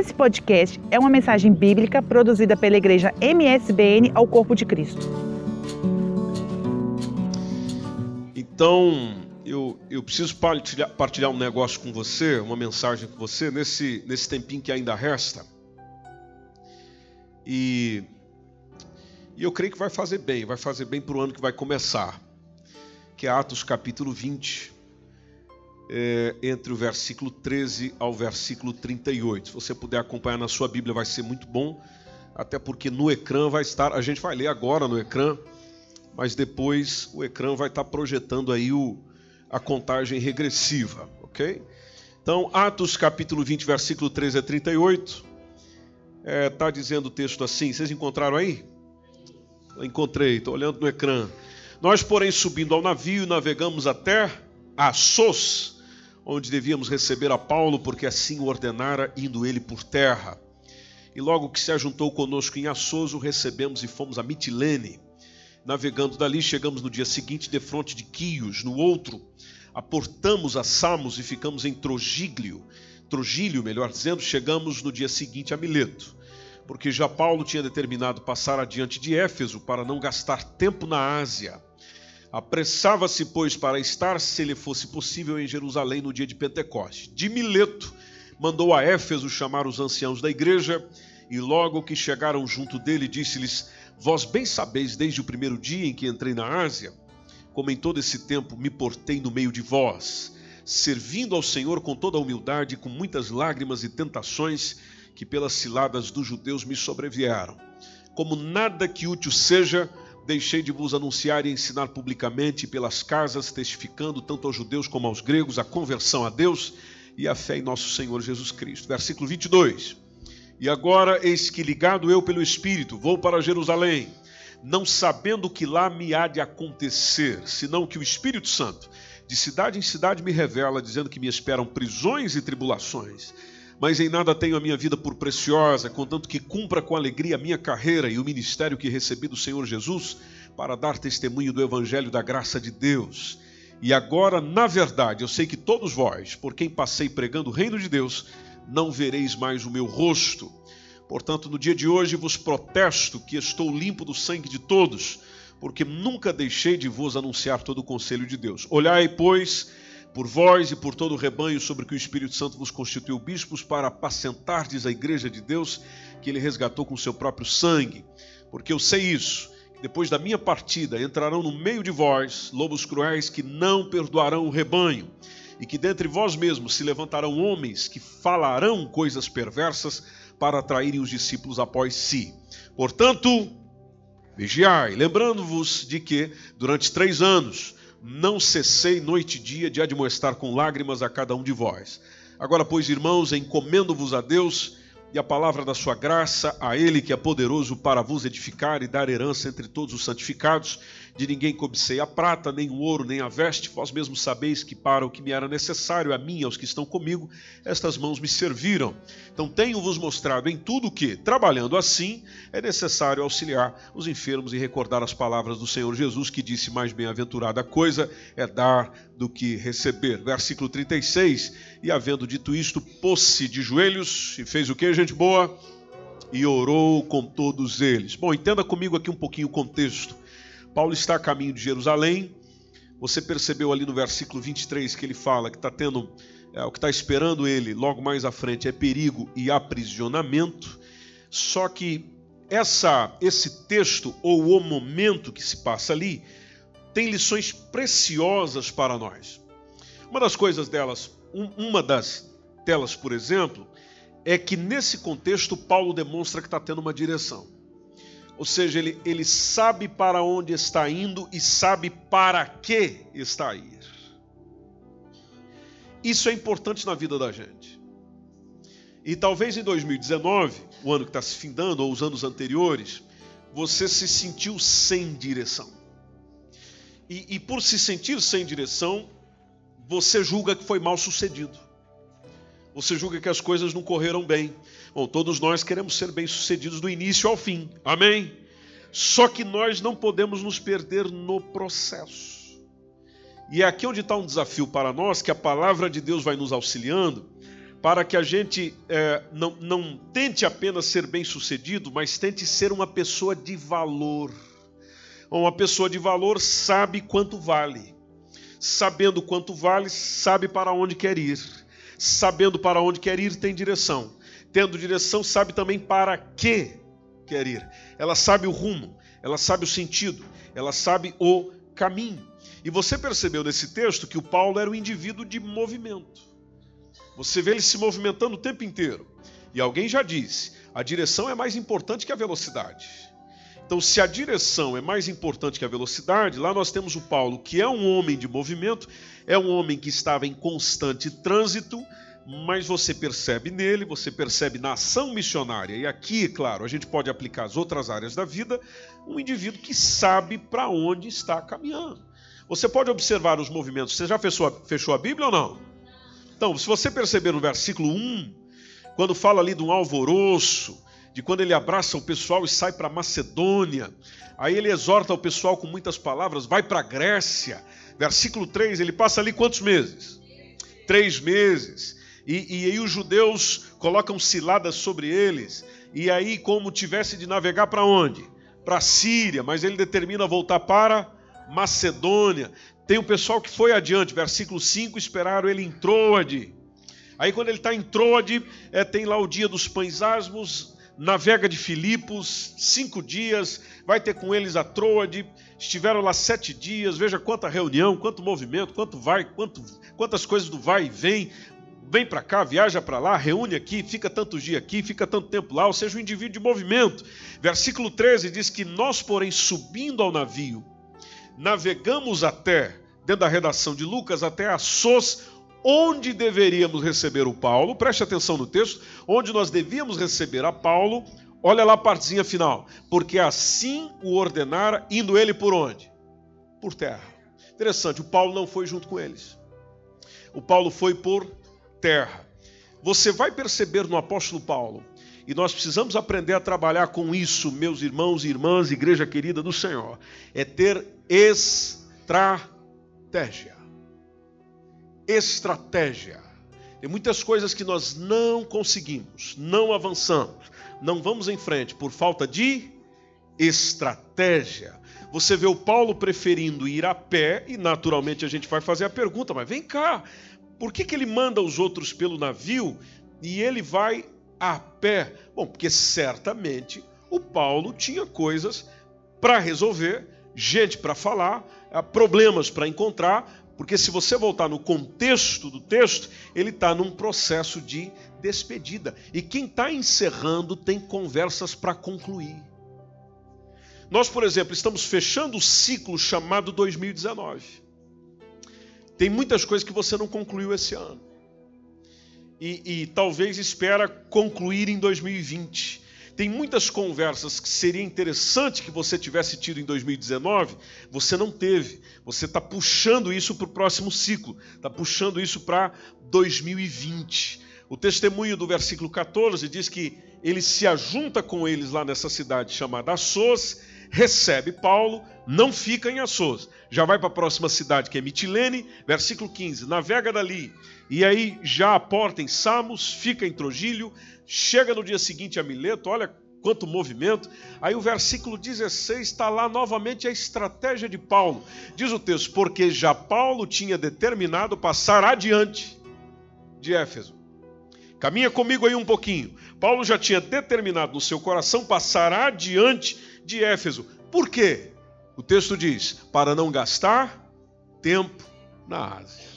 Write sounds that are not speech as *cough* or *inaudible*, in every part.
Esse podcast é uma mensagem bíblica produzida pela igreja MSBN ao Corpo de Cristo. Então, eu, eu preciso partilhar, partilhar um negócio com você, uma mensagem com você, nesse, nesse tempinho que ainda resta. E, e eu creio que vai fazer bem, vai fazer bem para o ano que vai começar, que é Atos capítulo 20 é, entre o versículo 13 ao versículo 38. Se você puder acompanhar na sua Bíblia, vai ser muito bom, até porque no ecrã vai estar, a gente vai ler agora no ecrã, mas depois o ecrã vai estar projetando aí o, a contagem regressiva, ok? Então, Atos capítulo 20, versículo 13 a 38, está é, dizendo o texto assim, vocês encontraram aí? encontrei, estou olhando no ecrã. Nós, porém, subindo ao navio, navegamos até Assos, onde devíamos receber a Paulo, porque assim o ordenara, indo ele por terra. E logo que se ajuntou conosco em Assos, o recebemos e fomos a Mitilene. Navegando dali, chegamos no dia seguinte de fronte de Quios, no outro, aportamos a Samos e ficamos em Trogílio, Trogílio, melhor dizendo, chegamos no dia seguinte a Mileto, porque já Paulo tinha determinado passar adiante de Éfeso para não gastar tempo na Ásia. Apressava-se, pois, para estar, se lhe fosse possível, em Jerusalém no dia de Pentecoste. De Mileto, mandou a Éfeso chamar os anciãos da igreja, e logo que chegaram junto dele, disse-lhes: Vós bem sabeis, desde o primeiro dia em que entrei na Ásia, como em todo esse tempo me portei no meio de vós, servindo ao Senhor com toda a humildade, com muitas lágrimas e tentações que pelas ciladas dos judeus me sobrevieram. Como nada que útil seja, deixei de vos anunciar e ensinar publicamente pelas casas, testificando tanto aos judeus como aos gregos a conversão a Deus e a fé em nosso Senhor Jesus Cristo. Versículo 22. E agora, eis que ligado eu pelo Espírito, vou para Jerusalém, não sabendo que lá me há de acontecer, senão que o Espírito Santo, de cidade em cidade, me revela, dizendo que me esperam prisões e tribulações mas em nada tenho a minha vida por preciosa, contanto que cumpra com alegria a minha carreira e o ministério que recebi do Senhor Jesus para dar testemunho do Evangelho da graça de Deus. E agora, na verdade, eu sei que todos vós, por quem passei pregando o reino de Deus, não vereis mais o meu rosto. Portanto, no dia de hoje vos protesto que estou limpo do sangue de todos, porque nunca deixei de vos anunciar todo o conselho de Deus. Olhai, pois, por vós e por todo o rebanho sobre que o Espírito Santo vos constituiu bispos para apacentardes a igreja de Deus que ele resgatou com seu próprio sangue. Porque eu sei isso, que depois da minha partida entrarão no meio de vós lobos cruéis que não perdoarão o rebanho, e que dentre vós mesmos se levantarão homens que falarão coisas perversas para atraírem os discípulos após si. Portanto, vigiai, lembrando-vos de que durante três anos não cessei noite e dia de admoestar com lágrimas a cada um de vós. Agora, pois, irmãos, encomendo-vos a Deus e a palavra da sua graça, a Ele que é poderoso para vos edificar e dar herança entre todos os santificados. De ninguém cobicei a prata, nem o ouro, nem a veste, vós mesmos sabeis que para o que me era necessário, a mim e aos que estão comigo, estas mãos me serviram. Então tenho-vos mostrado em tudo que, trabalhando assim, é necessário auxiliar os enfermos e recordar as palavras do Senhor Jesus, que disse: Mais bem-aventurada coisa é dar do que receber. Versículo 36. E havendo dito isto, pôs-se de joelhos e fez o que, gente boa? E orou com todos eles. Bom, entenda comigo aqui um pouquinho o contexto. Paulo está a caminho de Jerusalém. Você percebeu ali no versículo 23 que ele fala que está tendo, é, o que está esperando ele logo mais à frente é perigo e aprisionamento. Só que essa, esse texto ou o momento que se passa ali tem lições preciosas para nós. Uma das coisas delas, um, uma das delas, por exemplo, é que nesse contexto Paulo demonstra que está tendo uma direção. Ou seja, ele, ele sabe para onde está indo e sabe para que está a ir. Isso é importante na vida da gente. E talvez em 2019, o ano que está se findando, ou os anos anteriores, você se sentiu sem direção. E, e por se sentir sem direção, você julga que foi mal sucedido. Você julga que as coisas não correram bem. Bom, todos nós queremos ser bem-sucedidos do início ao fim. Amém? Só que nós não podemos nos perder no processo. E é aqui onde está um desafio para nós, que a palavra de Deus vai nos auxiliando, para que a gente é, não, não tente apenas ser bem-sucedido, mas tente ser uma pessoa de valor. Uma pessoa de valor sabe quanto vale. Sabendo quanto vale, sabe para onde quer ir. Sabendo para onde quer ir, tem direção. Tendo direção, sabe também para que quer ir. Ela sabe o rumo, ela sabe o sentido, ela sabe o caminho. E você percebeu nesse texto que o Paulo era um indivíduo de movimento. Você vê ele se movimentando o tempo inteiro. E alguém já disse: a direção é mais importante que a velocidade. Então, se a direção é mais importante que a velocidade, lá nós temos o Paulo, que é um homem de movimento, é um homem que estava em constante trânsito, mas você percebe nele, você percebe na ação missionária, e aqui, claro, a gente pode aplicar as outras áreas da vida, um indivíduo que sabe para onde está caminhando. Você pode observar os movimentos. Você já fechou a, fechou a Bíblia ou não? Então, se você perceber no versículo 1, quando fala ali de um alvoroço, de quando ele abraça o pessoal e sai para Macedônia. Aí ele exorta o pessoal com muitas palavras, vai para Grécia. Versículo 3, ele passa ali quantos meses? Três meses. E, e aí os judeus colocam ciladas sobre eles. E aí, como tivesse de navegar para onde? Para Síria, mas ele determina voltar para Macedônia. Tem o pessoal que foi adiante, versículo 5, esperaram ele em Troade. Aí quando ele está em Troade, é, tem lá o dia dos pães asmos, navega de Filipos, cinco dias, vai ter com eles a Troade, estiveram lá sete dias, veja quanta reunião, quanto movimento, quanto vai, quanto, quantas coisas do vai e vem, vem para cá, viaja para lá, reúne aqui, fica tantos dias aqui, fica tanto tempo lá, ou seja, um indivíduo de movimento. Versículo 13 diz que nós, porém, subindo ao navio, navegamos até, dentro da redação de Lucas, até a Sos, onde deveríamos receber o Paulo, preste atenção no texto, onde nós devíamos receber a Paulo, olha lá a partezinha final, porque assim o ordenara, indo ele por onde? Por terra. Interessante, o Paulo não foi junto com eles. O Paulo foi por terra. Você vai perceber no apóstolo Paulo, e nós precisamos aprender a trabalhar com isso, meus irmãos e irmãs, igreja querida do Senhor, é ter estratégia estratégia. Tem muitas coisas que nós não conseguimos, não avançamos, não vamos em frente por falta de estratégia. Você vê o Paulo preferindo ir a pé, e naturalmente a gente vai fazer a pergunta: mas vem cá, por que, que ele manda os outros pelo navio e ele vai a pé? Bom, porque certamente o Paulo tinha coisas para resolver, gente para falar, problemas para encontrar, porque se você voltar no contexto do texto, ele está num processo de despedida. E quem está encerrando tem conversas para concluir. Nós, por exemplo, estamos fechando o ciclo chamado 2019. Tem muitas coisas que você não concluiu esse ano. E, e talvez espera concluir em 2020. Tem muitas conversas que seria interessante que você tivesse tido em 2019, você não teve. Você está puxando isso para o próximo ciclo, está puxando isso para 2020. O testemunho do versículo 14 diz que ele se ajunta com eles lá nessa cidade chamada Assos, recebe Paulo, não fica em Assos, já vai para a próxima cidade que é Mitilene, versículo 15, navega dali, e aí já aporta em Samos, fica em Trogílio, chega no dia seguinte a Mileto, olha quanto movimento. Aí o versículo 16 está lá novamente a estratégia de Paulo. Diz o texto: Porque já Paulo tinha determinado passar adiante de Éfeso. Caminha comigo aí um pouquinho. Paulo já tinha determinado no seu coração passar adiante de Éfeso. Por quê? O texto diz: para não gastar tempo na Ásia.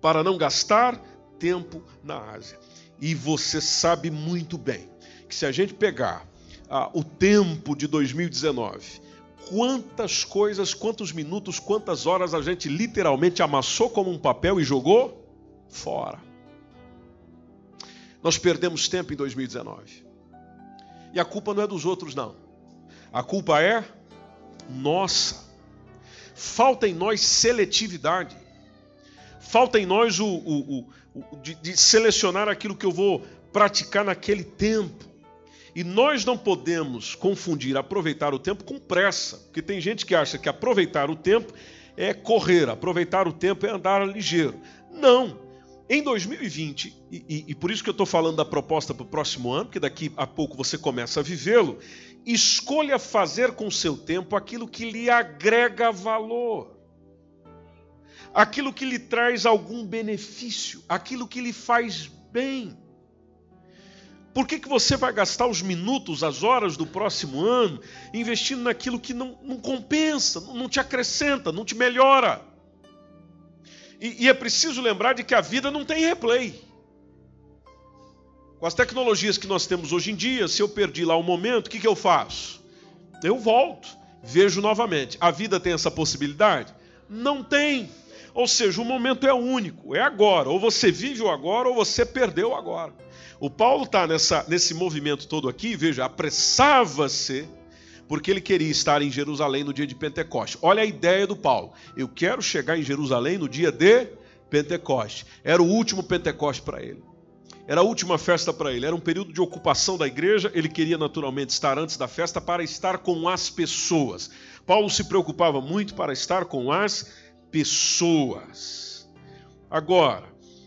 Para não gastar tempo na Ásia. E você sabe muito bem que se a gente pegar ah, o tempo de 2019, quantas coisas, quantos minutos, quantas horas a gente literalmente amassou como um papel e jogou fora. Nós perdemos tempo em 2019. E a culpa não é dos outros, não. A culpa é nossa. Falta em nós seletividade. Falta em nós o, o, o de, de selecionar aquilo que eu vou praticar naquele tempo. E nós não podemos confundir aproveitar o tempo com pressa, porque tem gente que acha que aproveitar o tempo é correr, aproveitar o tempo é andar ligeiro. Não. Em 2020, e, e, e por isso que eu estou falando da proposta para o próximo ano, porque daqui a pouco você começa a vivê-lo, escolha fazer com seu tempo aquilo que lhe agrega valor, aquilo que lhe traz algum benefício, aquilo que lhe faz bem. Por que, que você vai gastar os minutos, as horas do próximo ano investindo naquilo que não, não compensa, não te acrescenta, não te melhora? E, e é preciso lembrar de que a vida não tem replay. Com as tecnologias que nós temos hoje em dia, se eu perdi lá um momento, o que, que eu faço? Eu volto, vejo novamente. A vida tem essa possibilidade? Não tem. Ou seja, o momento é único, é agora. Ou você vive o agora, ou você perdeu agora. O Paulo está nesse movimento todo aqui, veja, apressava-se, porque ele queria estar em Jerusalém no dia de Pentecoste. Olha a ideia do Paulo. Eu quero chegar em Jerusalém no dia de Pentecoste. Era o último Pentecoste para ele. Era a última festa para ele, era um período de ocupação da igreja. Ele queria naturalmente estar antes da festa para estar com as pessoas. Paulo se preocupava muito para estar com as pessoas. Agora,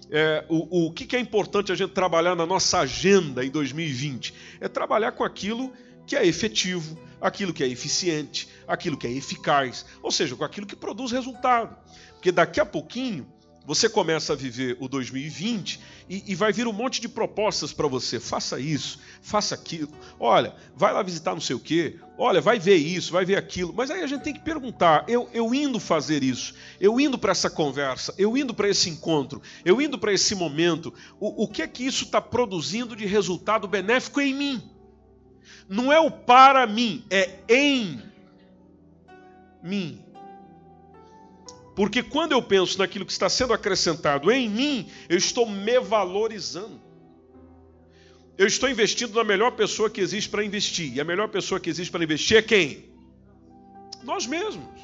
é, o, o que, que é importante a gente trabalhar na nossa agenda em 2020? É trabalhar com aquilo que é efetivo, aquilo que é eficiente, aquilo que é eficaz, ou seja, com aquilo que produz resultado. Porque daqui a pouquinho você começa a viver o 2020 e, e vai vir um monte de propostas para você. Faça isso, faça aquilo. Olha, vai lá visitar não sei o quê. Olha, vai ver isso, vai ver aquilo. Mas aí a gente tem que perguntar: eu, eu indo fazer isso, eu indo para essa conversa, eu indo para esse encontro, eu indo para esse momento, o, o que é que isso está produzindo de resultado benéfico em mim? Não é o para mim, é em mim. Porque quando eu penso naquilo que está sendo acrescentado em mim, eu estou me valorizando. Eu estou investindo na melhor pessoa que existe para investir. E a melhor pessoa que existe para investir é quem? Nós mesmos.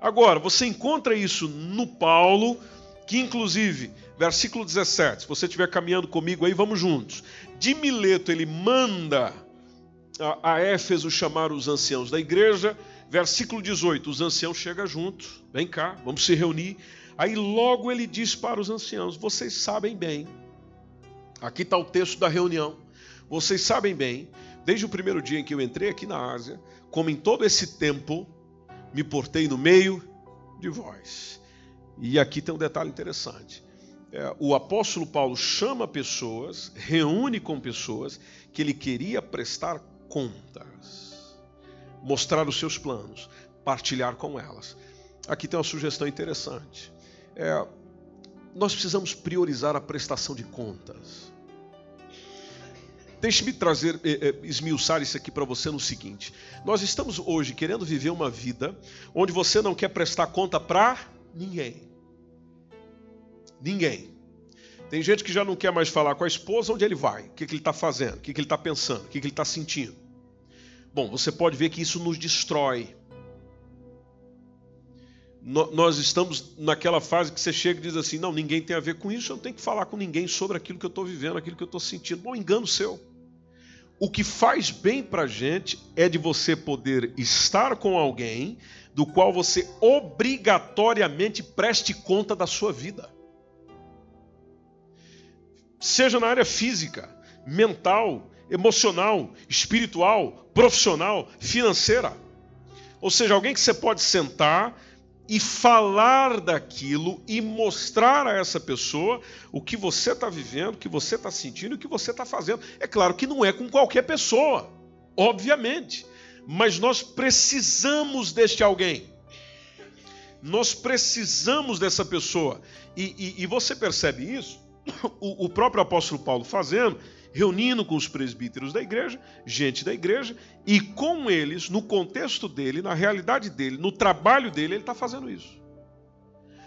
Agora, você encontra isso no Paulo, que inclusive, versículo 17, se você estiver caminhando comigo aí, vamos juntos. De Mileto ele manda a, Éfeso chamar os anciãos da igreja Versículo 18: os anciãos chegam juntos, vem cá, vamos se reunir. Aí logo ele diz para os anciãos: vocês sabem bem, aqui está o texto da reunião, vocês sabem bem, desde o primeiro dia em que eu entrei aqui na Ásia, como em todo esse tempo, me portei no meio de vós. E aqui tem um detalhe interessante. É, o apóstolo Paulo chama pessoas, reúne com pessoas que ele queria prestar contas mostrar os seus planos, partilhar com elas. Aqui tem uma sugestão interessante. É, nós precisamos priorizar a prestação de contas. Deixe-me trazer, é, é, esmiuçar isso aqui para você no seguinte: nós estamos hoje querendo viver uma vida onde você não quer prestar conta para ninguém. Ninguém. Tem gente que já não quer mais falar com a esposa onde ele vai, o que, que ele está fazendo, o que, que ele está pensando, o que, que ele está sentindo. Bom, você pode ver que isso nos destrói. Nós estamos naquela fase que você chega e diz assim: não, ninguém tem a ver com isso, eu não tenho que falar com ninguém sobre aquilo que eu estou vivendo, aquilo que eu estou sentindo. Bom, engano seu. O que faz bem para a gente é de você poder estar com alguém do qual você obrigatoriamente preste conta da sua vida. Seja na área física, mental, emocional, espiritual, profissional, financeira. Ou seja, alguém que você pode sentar e falar daquilo e mostrar a essa pessoa o que você está vivendo, o que você está sentindo, o que você está fazendo. É claro que não é com qualquer pessoa, obviamente, mas nós precisamos deste alguém. Nós precisamos dessa pessoa. E, e, e você percebe isso? *coughs* O, o próprio apóstolo Paulo fazendo, reunindo com os presbíteros da igreja, gente da igreja, e com eles, no contexto dele, na realidade dele, no trabalho dele, ele está fazendo isso.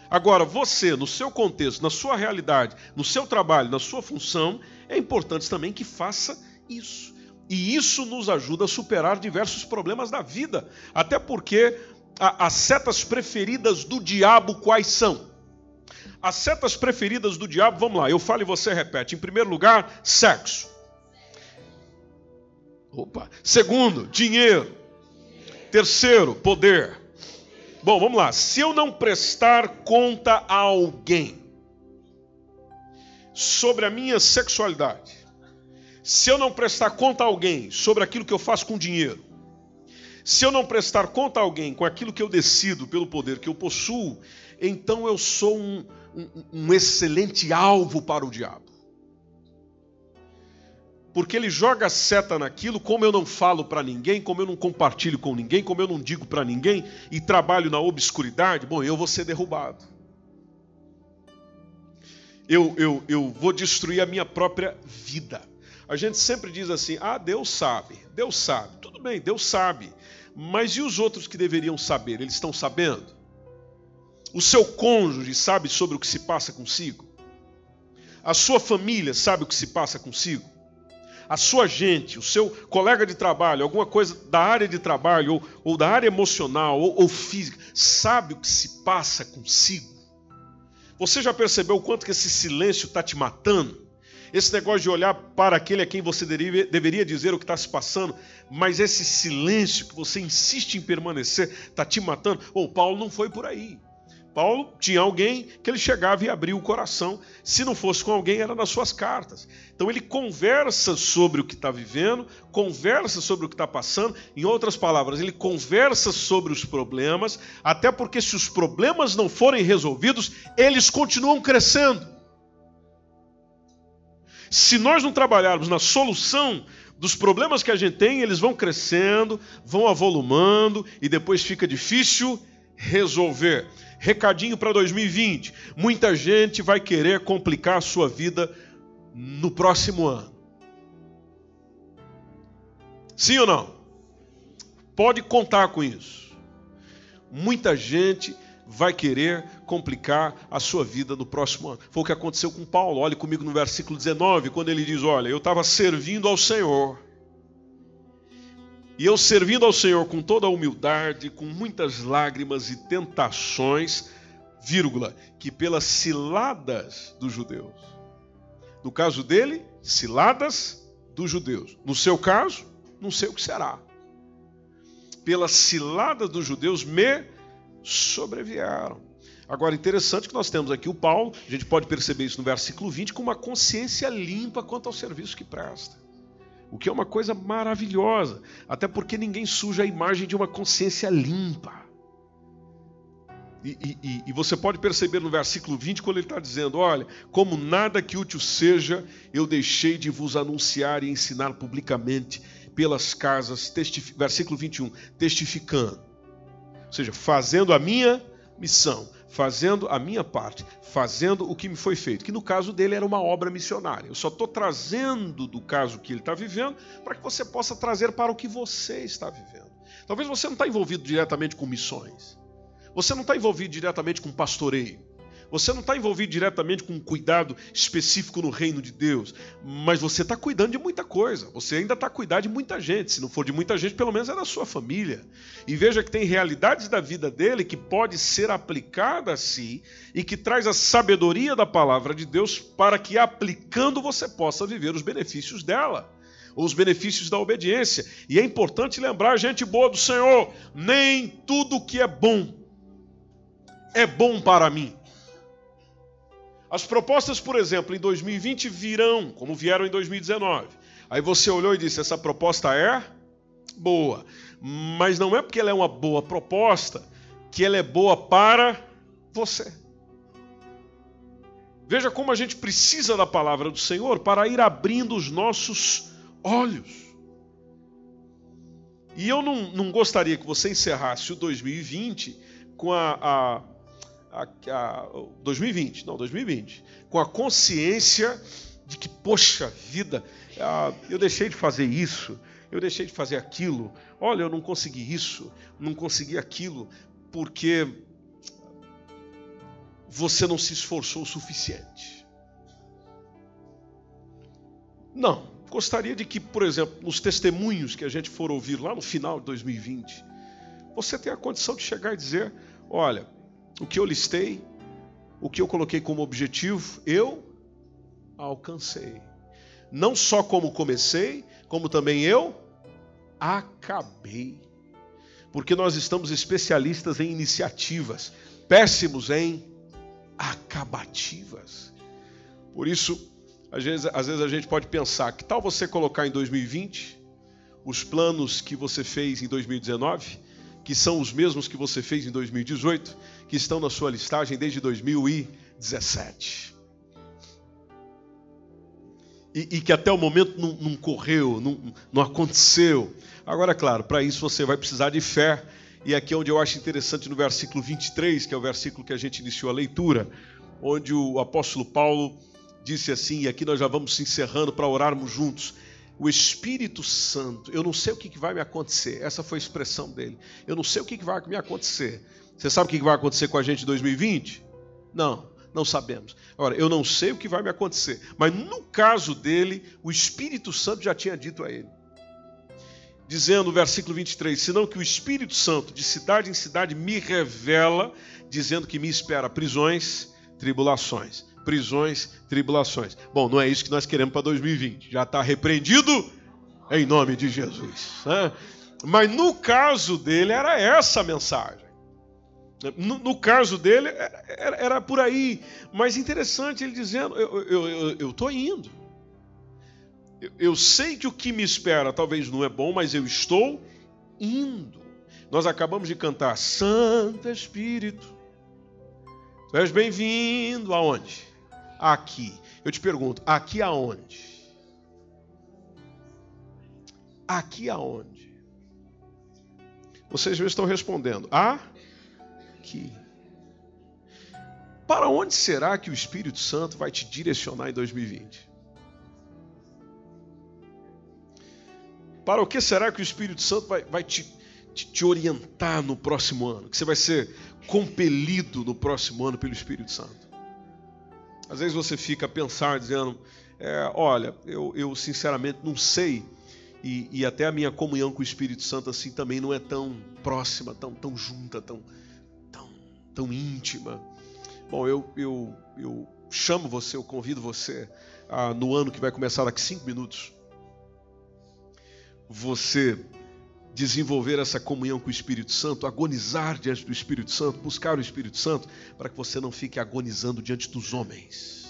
Agora, você, no seu contexto, na sua realidade, no seu trabalho, na sua função, é importante também que faça isso. E isso nos ajuda a superar diversos problemas da vida. Até porque as setas preferidas do diabo quais são? As setas preferidas do diabo, vamos lá, eu falo e você repete. Em primeiro lugar, sexo. Opa. Segundo, dinheiro. Terceiro, poder. Bom, vamos lá. Se eu não prestar conta a alguém, sobre a minha sexualidade, se eu não prestar conta a alguém sobre aquilo que eu faço com dinheiro, se eu não prestar conta a alguém com aquilo que eu decido pelo poder que eu possuo, então eu sou um, um, um excelente alvo para o diabo. Porque ele joga seta naquilo, como eu não falo para ninguém, como eu não compartilho com ninguém, como eu não digo para ninguém e trabalho na obscuridade, bom, eu vou ser derrubado. Eu, eu, eu vou destruir a minha própria vida. A gente sempre diz assim: ah, Deus sabe, Deus sabe. Tudo bem, Deus sabe. Mas e os outros que deveriam saber? Eles estão sabendo? O seu cônjuge sabe sobre o que se passa consigo? A sua família sabe o que se passa consigo? A sua gente, o seu colega de trabalho, alguma coisa da área de trabalho ou, ou da área emocional ou, ou física, sabe o que se passa consigo? Você já percebeu o quanto que esse silêncio está te matando? Esse negócio de olhar para aquele a quem você deveria dizer o que está se passando, mas esse silêncio que você insiste em permanecer está te matando. Bom, Paulo não foi por aí. Paulo tinha alguém que ele chegava e abria o coração. Se não fosse com alguém, era nas suas cartas. Então ele conversa sobre o que está vivendo, conversa sobre o que está passando. Em outras palavras, ele conversa sobre os problemas, até porque se os problemas não forem resolvidos, eles continuam crescendo. Se nós não trabalharmos na solução dos problemas que a gente tem, eles vão crescendo, vão avolumando e depois fica difícil resolver. Recadinho para 2020: muita gente vai querer complicar a sua vida no próximo ano. Sim ou não? Pode contar com isso. Muita gente vai querer complicar a sua vida no próximo ano. Foi o que aconteceu com Paulo. Olhe comigo no versículo 19, quando ele diz: Olha, eu estava servindo ao Senhor e eu servindo ao Senhor com toda a humildade, com muitas lágrimas e tentações, vírgula, que pelas ciladas dos judeus. No caso dele, ciladas dos judeus. No seu caso, não sei o que será. Pelas ciladas dos judeus me sobrevieram. Agora, interessante que nós temos aqui o Paulo, a gente pode perceber isso no versículo 20, com uma consciência limpa quanto ao serviço que presta o que é uma coisa maravilhosa, até porque ninguém suja a imagem de uma consciência limpa. E, e, e, você pode perceber no versículo 20, quando ele está dizendo: Olha, como nada que útil seja, eu deixei de vos anunciar e ensinar publicamente pelas casas, versículo 21, testificando, ou seja, fazendo a minha missão, fazendo a minha parte, fazendo o que me foi feito, que no caso dele era uma obra missionária. Eu só estou trazendo do caso que ele está vivendo para que você possa trazer para o que você está vivendo. Talvez você não está envolvido diretamente com missões, você não está envolvido diretamente com pastoreio, você não está envolvido diretamente com um cuidado específico no reino de Deus, mas você está cuidando de muita coisa. Você ainda está cuidando de muita gente. Se não for de muita gente, pelo menos é da sua família. E veja que tem realidades da vida dele que pode ser aplicada a si e que traz a sabedoria da palavra de Deus para que aplicando você possa viver os benefícios dela os benefícios da obediência. E é importante lembrar, gente boa do Senhor, nem tudo que é bom é bom para mim. As propostas, por exemplo, em 2020 virão, como vieram em 2019. Aí você olhou e disse: essa proposta é boa. Mas não é porque ela é uma boa proposta que ela é boa para você. Veja como a gente precisa da palavra do Senhor para ir abrindo os nossos olhos. E eu não, não gostaria que você encerrasse o 2020 com a, a a, a 2020, não, 2020, com a consciência de que, poxa vida, eu deixei de fazer isso, eu deixei de fazer aquilo, olha, eu não consegui isso, não consegui aquilo, porque você não se esforçou o suficiente. Não, gostaria de que, por exemplo, nos testemunhos que a gente for ouvir lá no final de 2020, você tenha a condição de chegar e dizer: olha, o que eu listei, o que eu coloquei como objetivo, eu alcancei. Não só como comecei, como também eu acabei. Porque nós estamos especialistas em iniciativas, péssimos em acabativas. Por isso, às vezes, às vezes a gente pode pensar, que tal você colocar em 2020 os planos que você fez em 2019, que são os mesmos que você fez em 2018, que estão na sua listagem desde 2017. E, e que até o momento não, não correu, não, não aconteceu. Agora, claro, para isso você vai precisar de fé. E aqui é onde eu acho interessante no versículo 23, que é o versículo que a gente iniciou a leitura, onde o apóstolo Paulo disse assim, e aqui nós já vamos se encerrando para orarmos juntos. O Espírito Santo, eu não sei o que vai me acontecer, essa foi a expressão dele. Eu não sei o que vai me acontecer. Você sabe o que vai acontecer com a gente em 2020? Não, não sabemos. Agora, eu não sei o que vai me acontecer, mas no caso dele, o Espírito Santo já tinha dito a ele. Dizendo no versículo 23: Senão que o Espírito Santo, de cidade em cidade, me revela, dizendo que me espera prisões, tribulações prisões, tribulações. Bom, não é isso que nós queremos para 2020. Já está repreendido em nome de Jesus. Né? Mas no caso dele era essa a mensagem. No, no caso dele era, era, por aí. Mas interessante ele dizendo: eu estou indo. Eu, eu sei que o que me espera talvez não é bom, mas eu estou indo. Nós acabamos de cantar Santo Espírito. Tu és bem-vindo aonde? Aqui. Eu te pergunto, aqui aonde? Aqui aonde? Vocês já estão respondendo. Aqui. Para onde será que o Espírito Santo vai te direcionar em 2020? Para o que será que o Espírito Santo vai, vai te, te, te orientar no próximo ano? Que você vai ser compelido no próximo ano pelo Espírito Santo? Às vezes você fica a pensar, dizendo: é, Olha, eu, eu, sinceramente não sei, e, e, até a minha comunhão com o Espírito Santo assim também não é tão próxima, tão, tão junta, tão, tão, tão íntima. Bom, eu, eu, eu chamo você, eu convido você a, no ano que vai começar daqui cinco minutos, você desenvolver essa comunhão com o Espírito Santo, agonizar diante do Espírito Santo, buscar o Espírito Santo, para que você não fique agonizando diante dos homens.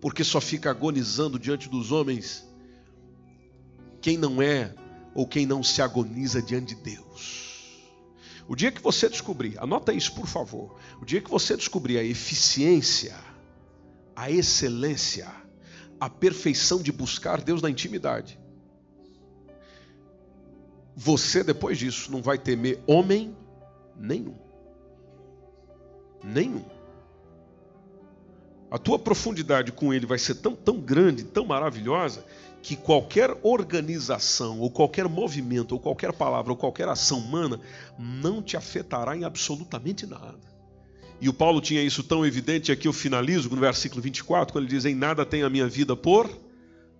Porque só fica agonizando diante dos homens quem não é ou quem não se agoniza diante de Deus. O dia que você descobrir, anota isso por favor, o dia que você descobrir a eficiência, a excelência, a perfeição de buscar Deus na intimidade, você depois disso não vai temer homem nenhum. Nenhum. A tua profundidade com ele vai ser tão, tão grande, tão maravilhosa, que qualquer organização, ou qualquer movimento, ou qualquer palavra, ou qualquer ação humana não te afetará em absolutamente nada. E o Paulo tinha isso tão evidente, aqui eu finalizo no versículo 24, quando ele diz: Em nada tem a minha vida por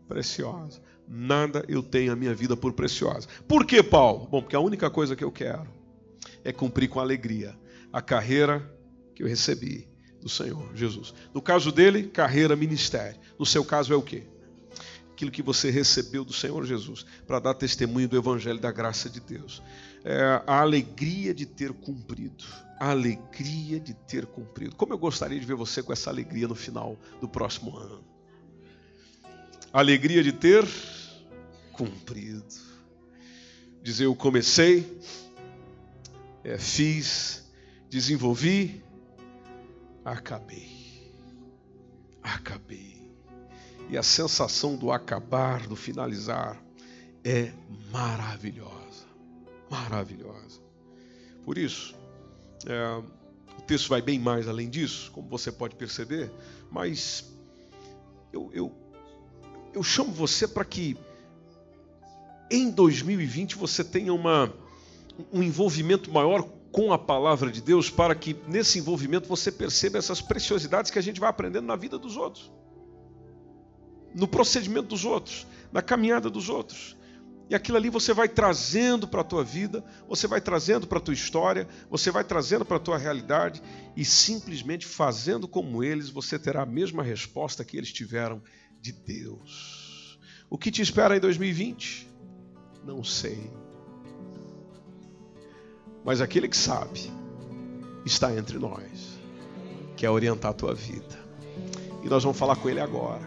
preciosa nada eu tenho a minha vida por preciosa. Por que, Paulo? Bom, porque a única coisa que eu quero é cumprir com alegria a carreira que eu recebi do Senhor Jesus. No caso dele, carreira, ministério. No seu caso é o quê? Aquilo que você recebeu do Senhor Jesus para dar testemunho do Evangelho da graça de Deus. É a alegria de ter cumprido. A alegria de ter cumprido. Como eu gostaria de ver você com essa alegria no final do próximo ano alegria de ter cumprido. Dizer, eu comecei, é, fiz, desenvolvi, acabei. Acabei. E a sensação do acabar, do finalizar, é maravilhosa. Maravilhosa. Por isso, é, o texto vai bem mais além disso, como você pode perceber, mas eu, eu eu chamo você para que em 2020 você tenha uma, um envolvimento maior com a palavra de Deus, para que nesse envolvimento você perceba essas preciosidades que a gente vai aprendendo na vida dos outros, no procedimento dos outros, na caminhada dos outros. E aquilo ali você vai trazendo para a tua vida, você vai trazendo para a tua história, você vai trazendo para a tua realidade e simplesmente fazendo como eles, você terá a mesma resposta que eles tiveram de Deus. O que te espera em 2020? Não sei. Mas aquele que sabe está entre nós. quer orientar a tua vida. E nós vamos falar com ele agora.